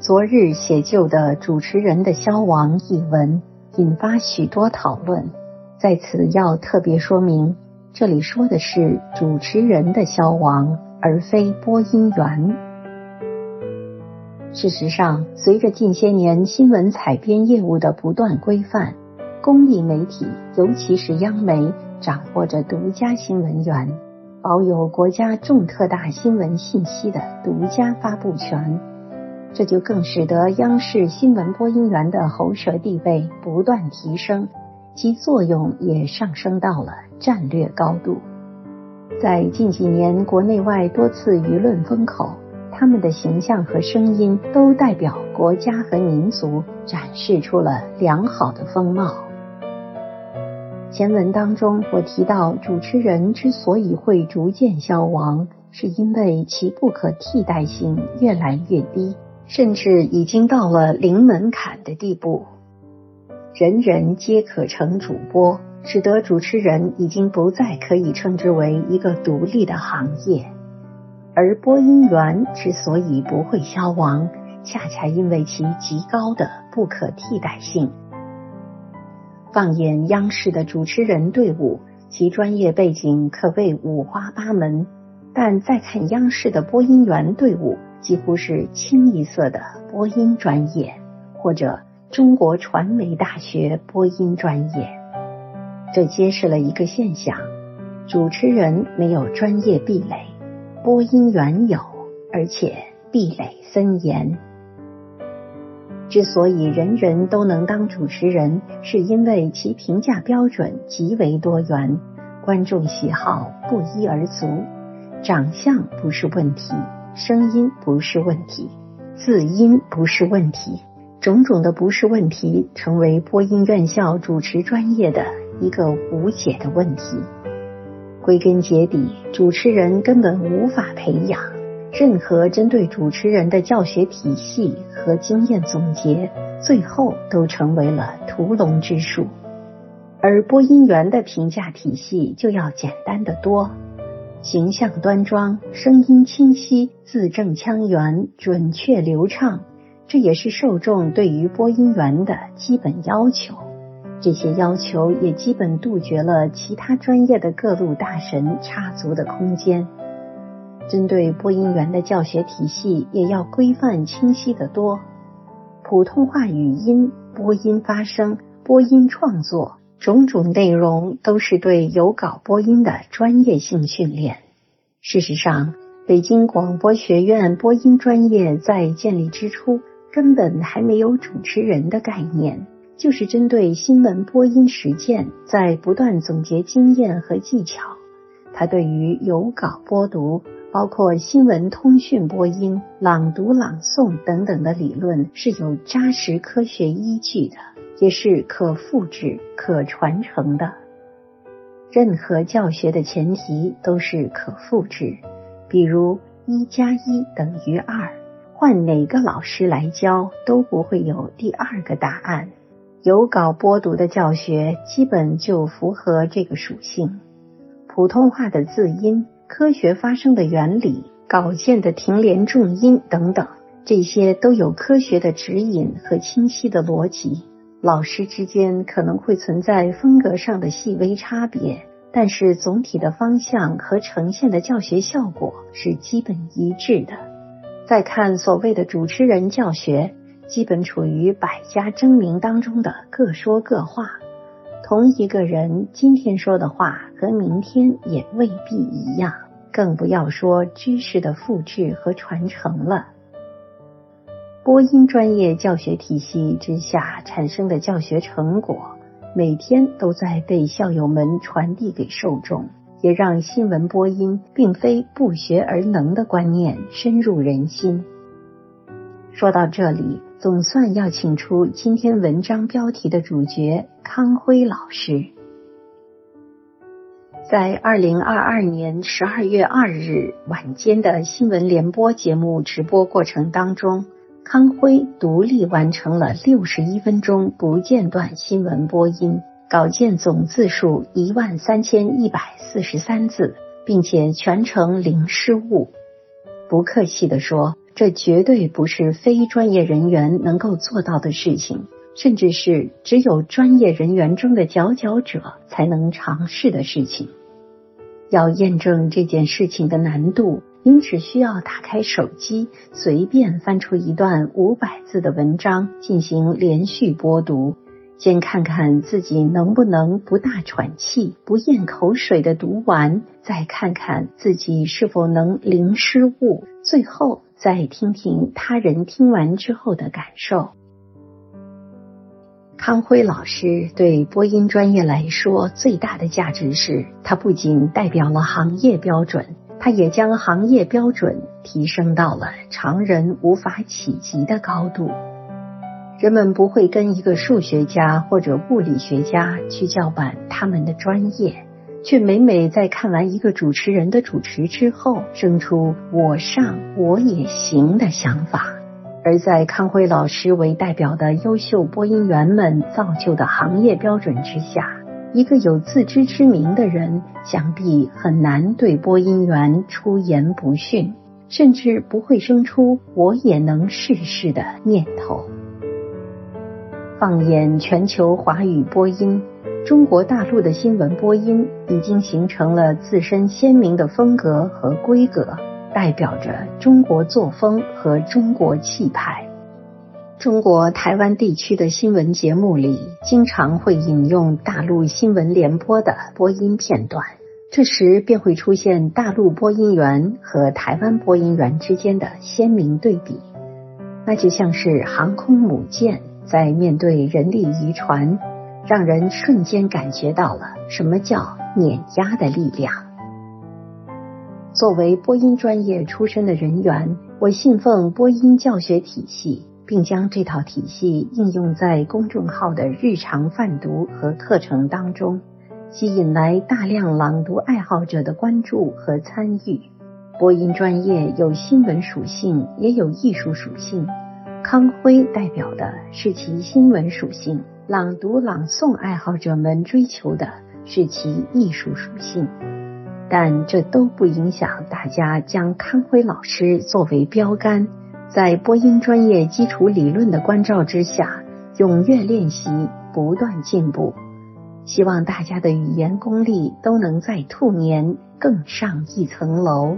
昨日写就的《主持人的消亡》一文，引发许多讨论。在此要特别说明，这里说的是主持人的消亡，而非播音员。事实上，随着近些年新闻采编业务的不断规范，公益媒体，尤其是央媒，掌握着独家新闻源，保有国家重特大新闻信息的独家发布权。这就更使得央视新闻播音员的喉舌地位不断提升，其作用也上升到了战略高度。在近几年国内外多次舆论风口，他们的形象和声音都代表国家和民族，展示出了良好的风貌。前文当中我提到，主持人之所以会逐渐消亡，是因为其不可替代性越来越低。甚至已经到了零门槛的地步，人人皆可成主播，使得主持人已经不再可以称之为一个独立的行业。而播音员之所以不会消亡，恰恰因为其极高的不可替代性。放眼央视的主持人队伍，其专业背景可谓五花八门，但再看央视的播音员队伍。几乎是清一色的播音专业，或者中国传媒大学播音专业。这揭示了一个现象：主持人没有专业壁垒，播音员有，而且壁垒森严。之所以人人都能当主持人，是因为其评价标准极为多元，观众喜好不一而足，长相不是问题。声音不是问题，字音不是问题，种种的不是问题，成为播音院校主持专业的一个无解的问题。归根结底，主持人根本无法培养，任何针对主持人的教学体系和经验总结，最后都成为了屠龙之术。而播音员的评价体系就要简单的多。形象端庄，声音清晰，字正腔圆，准确流畅，这也是受众对于播音员的基本要求。这些要求也基本杜绝了其他专业的各路大神插足的空间。针对播音员的教学体系也要规范清晰得多。普通话语音、播音发声、播音创作。种种内容都是对有稿播音的专业性训练。事实上，北京广播学院播音专业在建立之初根本还没有主持人的概念，就是针对新闻播音实践，在不断总结经验和技巧。他对于有稿播读，包括新闻通讯播音、朗读朗诵等等的理论是有扎实科学依据的。也是可复制、可传承的。任何教学的前提都是可复制，比如一加一等于二，换哪个老师来教都不会有第二个答案。有稿播读的教学基本就符合这个属性。普通话的字音、科学发声的原理、稿件的停连重音等等，这些都有科学的指引和清晰的逻辑。老师之间可能会存在风格上的细微差别，但是总体的方向和呈现的教学效果是基本一致的。再看所谓的主持人教学，基本处于百家争鸣当中的各说各话。同一个人今天说的话和明天也未必一样，更不要说知识的复制和传承了。播音专业教学体系之下产生的教学成果，每天都在被校友们传递给受众，也让新闻播音并非不学而能的观念深入人心。说到这里，总算要请出今天文章标题的主角康辉老师。在二零二二年十二月二日晚间的新闻联播节目直播过程当中。康辉独立完成了六十一分钟不间断新闻播音，稿件总字数一万三千一百四十三字，并且全程零失误。不客气地说，这绝对不是非专业人员能够做到的事情，甚至是只有专业人员中的佼佼者才能尝试的事情。要验证这件事情的难度，您只需要打开手机，随便翻出一段五百字的文章进行连续播读，先看看自己能不能不大喘气、不咽口水的读完，再看看自己是否能零失误，最后再听听他人听完之后的感受。康辉老师对播音专业来说最大的价值是，他不仅代表了行业标准，他也将行业标准提升到了常人无法企及的高度。人们不会跟一个数学家或者物理学家去叫板他们的专业，却每每在看完一个主持人的主持之后，生出“我上我也行”的想法。而在康辉老师为代表的优秀播音员们造就的行业标准之下，一个有自知之明的人，想必很难对播音员出言不逊，甚至不会生出“我也能试试”的念头。放眼全球华语播音，中国大陆的新闻播音已经形成了自身鲜明的风格和规格。代表着中国作风和中国气派。中国台湾地区的新闻节目里，经常会引用大陆新闻联播的播音片段，这时便会出现大陆播音员和台湾播音员之间的鲜明对比。那就像是航空母舰在面对人力渔船，让人瞬间感觉到了什么叫碾压的力量。作为播音专业出身的人员，我信奉播音教学体系，并将这套体系应用在公众号的日常泛读和课程当中，吸引来大量朗读爱好者的关注和参与。播音专业有新闻属性，也有艺术属性。康辉代表的是其新闻属性，朗读朗诵爱好者们追求的是其艺术属性。但这都不影响大家将康辉老师作为标杆，在播音专业基础理论的关照之下，踊跃练习，不断进步。希望大家的语言功力都能在兔年更上一层楼。